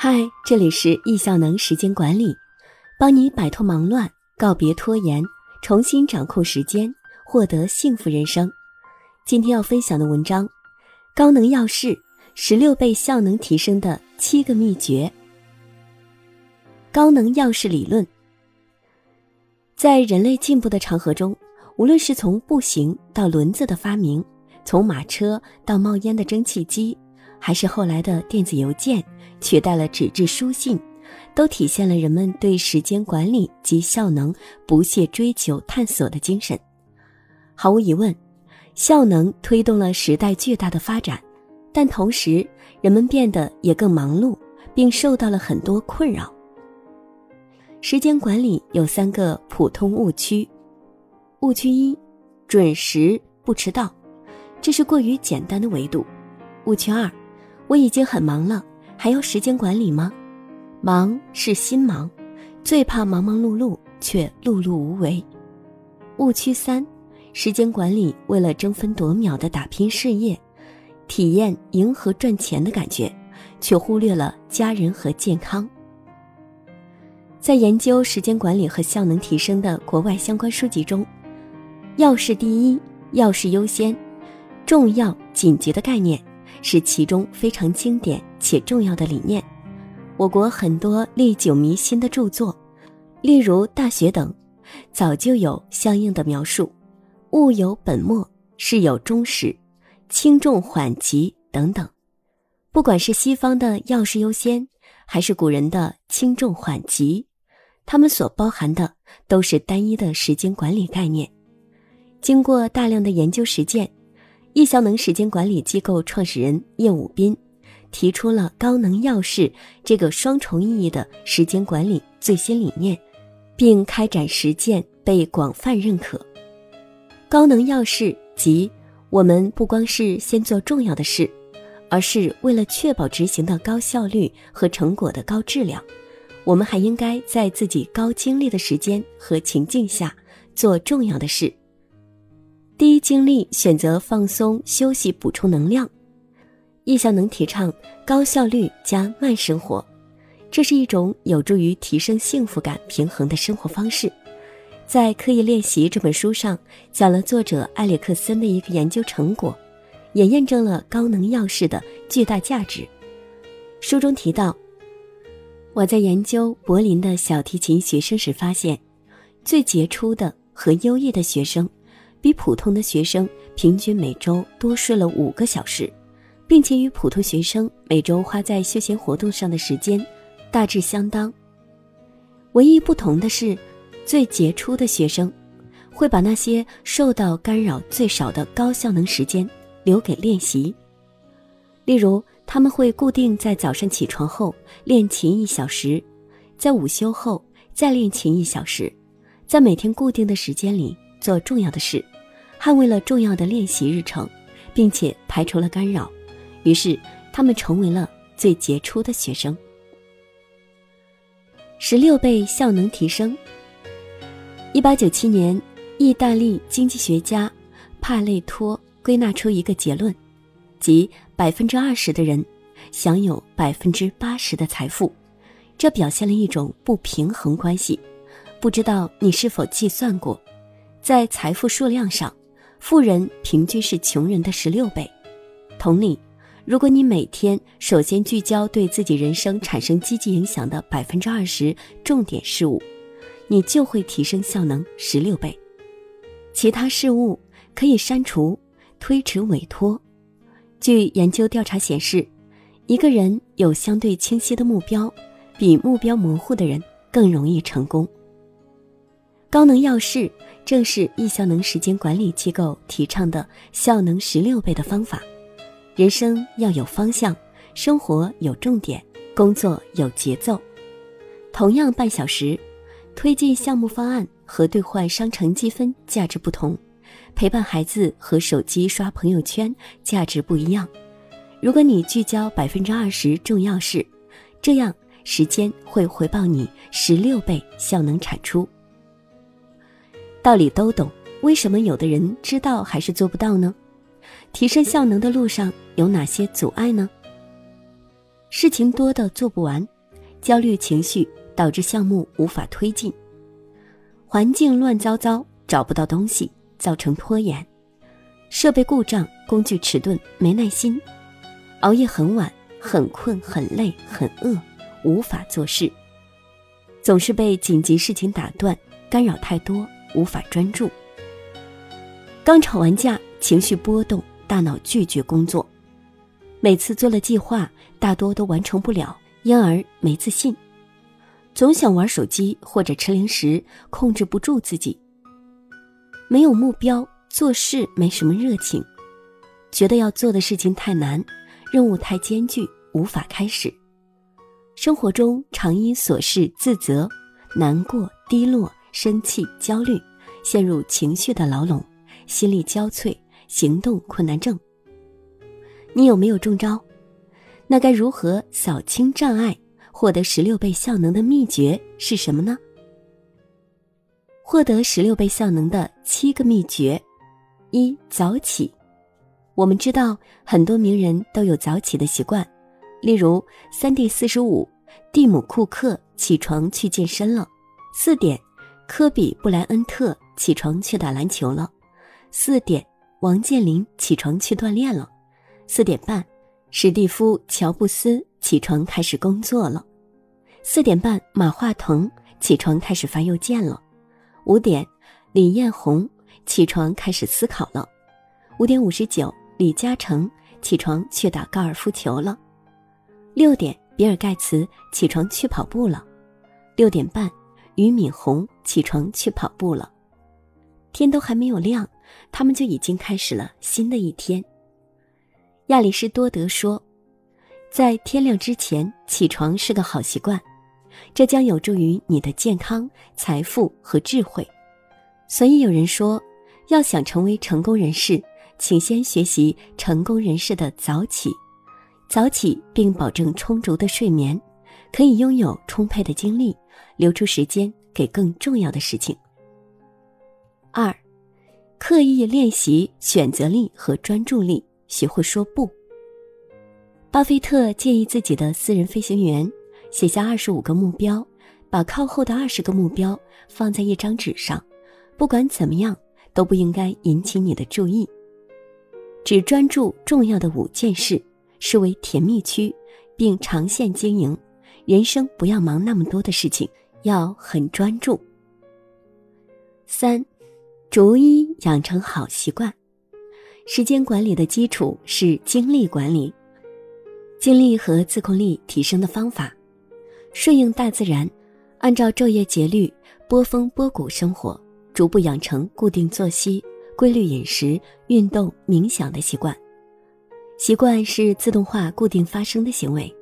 嗨，这里是易效能时间管理，帮你摆脱忙乱，告别拖延，重新掌控时间，获得幸福人生。今天要分享的文章：高能要事，十六倍效能提升的七个秘诀。高能要事理论，在人类进步的长河中，无论是从步行到轮子的发明，从马车到冒烟的蒸汽机。还是后来的电子邮件取代了纸质书信，都体现了人们对时间管理及效能不懈追求探索的精神。毫无疑问，效能推动了时代巨大的发展，但同时人们变得也更忙碌，并受到了很多困扰。时间管理有三个普通误区：误区一，准时不迟到，这是过于简单的维度；误区二。我已经很忙了，还要时间管理吗？忙是心忙，最怕忙忙碌碌却碌碌无为。误区三：时间管理为了争分夺秒的打拼事业，体验迎合赚钱的感觉，却忽略了家人和健康。在研究时间管理和效能提升的国外相关书籍中，“要事第一，要事优先，重要紧急”的概念。是其中非常经典且重要的理念。我国很多历久弥新的著作，例如《大学》等，早就有相应的描述：物有本末，事有终始，轻重缓急等等。不管是西方的要事优先，还是古人的轻重缓急，他们所包含的都是单一的时间管理概念。经过大量的研究实践。易效能时间管理机构创始人叶武斌提出了“高能要事”这个双重意义的时间管理最新理念，并开展实践，被广泛认可。高能要事即我们不光是先做重要的事，而是为了确保执行的高效率和成果的高质量，我们还应该在自己高精力的时间和情境下做重要的事。第一精力选择放松休息补充能量，易效能提倡高效率加慢生活，这是一种有助于提升幸福感平衡的生活方式。在《刻意练习》这本书上，讲了作者埃里克森的一个研究成果，也验证了高能钥匙的巨大价值。书中提到，我在研究柏林的小提琴学生时发现，最杰出的和优异的学生。比普通的学生平均每周多睡了五个小时，并且与普通学生每周花在休闲活动上的时间大致相当。唯一不同的是，最杰出的学生会把那些受到干扰最少的高效能时间留给练习。例如，他们会固定在早上起床后练琴一小时，在午休后再练琴一小时，在每天固定的时间里。做重要的事，捍卫了重要的练习日程，并且排除了干扰，于是他们成为了最杰出的学生。十六倍效能提升。一八九七年，意大利经济学家帕累托归纳出一个结论，即百分之二十的人享有百分之八十的财富，这表现了一种不平衡关系。不知道你是否计算过？在财富数量上，富人平均是穷人的十六倍。同理，如果你每天首先聚焦对自己人生产生积极影响的百分之二十重点事物，你就会提升效能十六倍。其他事物可以删除、推迟、委托。据研究调查显示，一个人有相对清晰的目标，比目标模糊的人更容易成功。高能要事。正是易效能时间管理机构提倡的效能十六倍的方法。人生要有方向，生活有重点，工作有节奏。同样半小时，推进项目方案和兑换商城积分价值不同，陪伴孩子和手机刷朋友圈价值不一样。如果你聚焦百分之二十重要事，这样时间会回报你十六倍效能产出。道理都懂，为什么有的人知道还是做不到呢？提升效能的路上有哪些阻碍呢？事情多的做不完，焦虑情绪导致项目无法推进，环境乱糟糟，找不到东西，造成拖延，设备故障，工具迟钝，没耐心，熬夜很晚，很困，很累，很饿，无法做事，总是被紧急事情打断，干扰太多，无法专注。刚吵完架，情绪波动，大脑拒绝工作。每次做了计划，大多都完成不了，因而没自信，总想玩手机或者吃零食，控制不住自己。没有目标，做事没什么热情，觉得要做的事情太难，任务太艰巨，无法开始。生活中常因琐事自责、难过、低落、生气、焦虑，陷入情绪的牢笼，心力交瘁，行动困难症。你有没有中招？那该如何扫清障碍，获得十六倍效能的秘诀是什么呢？获得十六倍效能的七个秘诀：一、早起。我们知道很多名人都有早起的习惯，例如三 D 四十五，蒂姆·库克起床去健身了；四点，科比·布莱恩特起床去打篮球了；四点，王健林起床去锻炼了。四点半，史蒂夫·乔布斯起床开始工作了。四点半，马化腾起床开始发邮件了。五点，李彦宏起床开始思考了。五点五十九，李嘉诚起床去打高尔夫球了。六点，比尔·盖茨起床去跑步了。六点半，俞敏洪起床去跑步了。天都还没有亮，他们就已经开始了新的一天。亚里士多德说：“在天亮之前起床是个好习惯，这将有助于你的健康、财富和智慧。”所以有人说，要想成为成功人士，请先学习成功人士的早起。早起并保证充足的睡眠，可以拥有充沛的精力，留出时间给更重要的事情。二，刻意练习选择力和专注力。学会说不。巴菲特建议自己的私人飞行员写下二十五个目标，把靠后的二十个目标放在一张纸上，不管怎么样都不应该引起你的注意，只专注重要的五件事，视为甜蜜区，并长线经营。人生不要忙那么多的事情，要很专注。三，逐一养成好习惯。时间管理的基础是精力管理，精力和自控力提升的方法，顺应大自然，按照昼夜节律波峰波谷生活，逐步养成固定作息、规律饮食、运动、冥想的习惯。习惯是自动化固定发生的行为，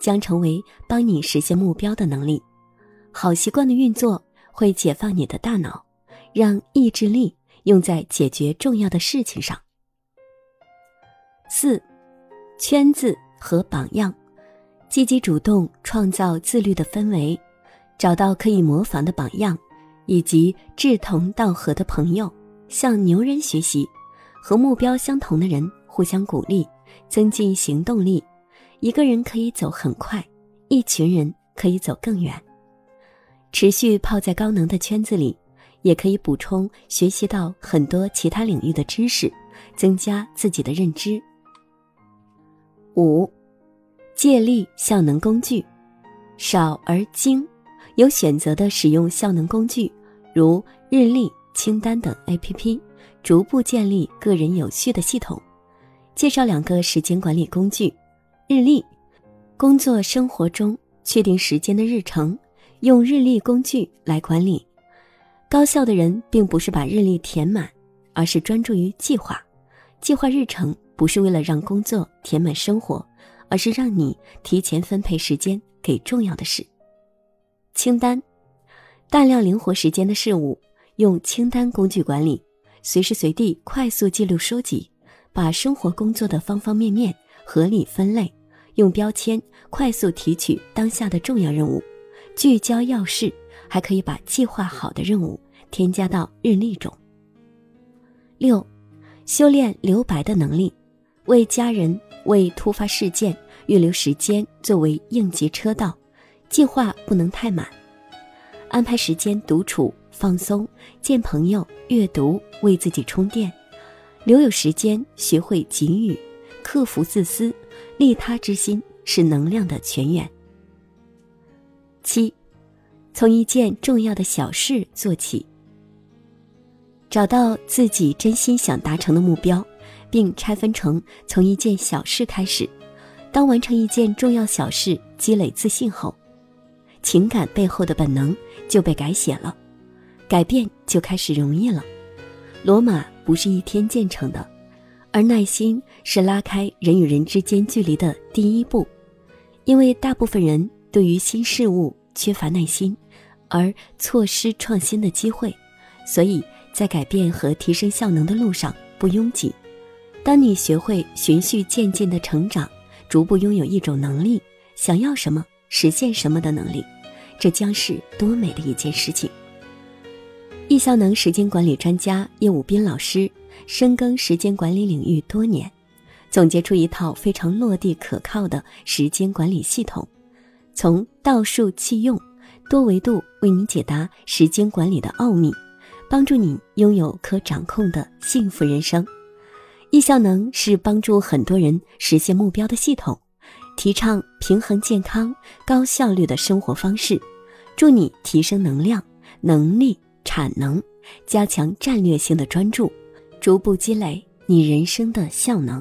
将成为帮你实现目标的能力。好习惯的运作会解放你的大脑，让意志力用在解决重要的事情上。四，圈子和榜样，积极主动创造自律的氛围，找到可以模仿的榜样，以及志同道合的朋友，向牛人学习，和目标相同的人互相鼓励，增进行动力。一个人可以走很快，一群人可以走更远。持续泡在高能的圈子里，也可以补充学习到很多其他领域的知识，增加自己的认知。五，借力效能工具，少而精，有选择的使用效能工具，如日历、清单等 APP，逐步建立个人有序的系统。介绍两个时间管理工具：日历，工作生活中确定时间的日程，用日历工具来管理。高效的人并不是把日历填满，而是专注于计划，计划日程。不是为了让工作填满生活，而是让你提前分配时间给重要的事。清单，大量灵活时间的事物，用清单工具管理，随时随地快速记录收集，把生活工作的方方面面合理分类，用标签快速提取当下的重要任务，聚焦要事，还可以把计划好的任务添加到日历中。六，修炼留白的能力。为家人、为突发事件预留时间作为应急车道，计划不能太满。安排时间独处、放松、见朋友、阅读，为自己充电；留有时间学会给予，克服自私，利他之心是能量的泉源。七，从一件重要的小事做起。找到自己真心想达成的目标，并拆分成从一件小事开始。当完成一件重要小事，积累自信后，情感背后的本能就被改写了，改变就开始容易了。罗马不是一天建成的，而耐心是拉开人与人之间距离的第一步。因为大部分人对于新事物缺乏耐心，而错失创新的机会，所以。在改变和提升效能的路上不拥挤。当你学会循序渐进的成长，逐步拥有一种能力，想要什么实现什么的能力，这将是多美的一件事情。易效能时间管理专家叶武斌老师深耕时间管理领域多年，总结出一套非常落地可靠的时间管理系统，从道术弃用多维度为你解答时间管理的奥秘。帮助你拥有可掌控的幸福人生。易效能是帮助很多人实现目标的系统，提倡平衡健康、高效率的生活方式，助你提升能量、能力、产能，加强战略性的专注，逐步积累你人生的效能。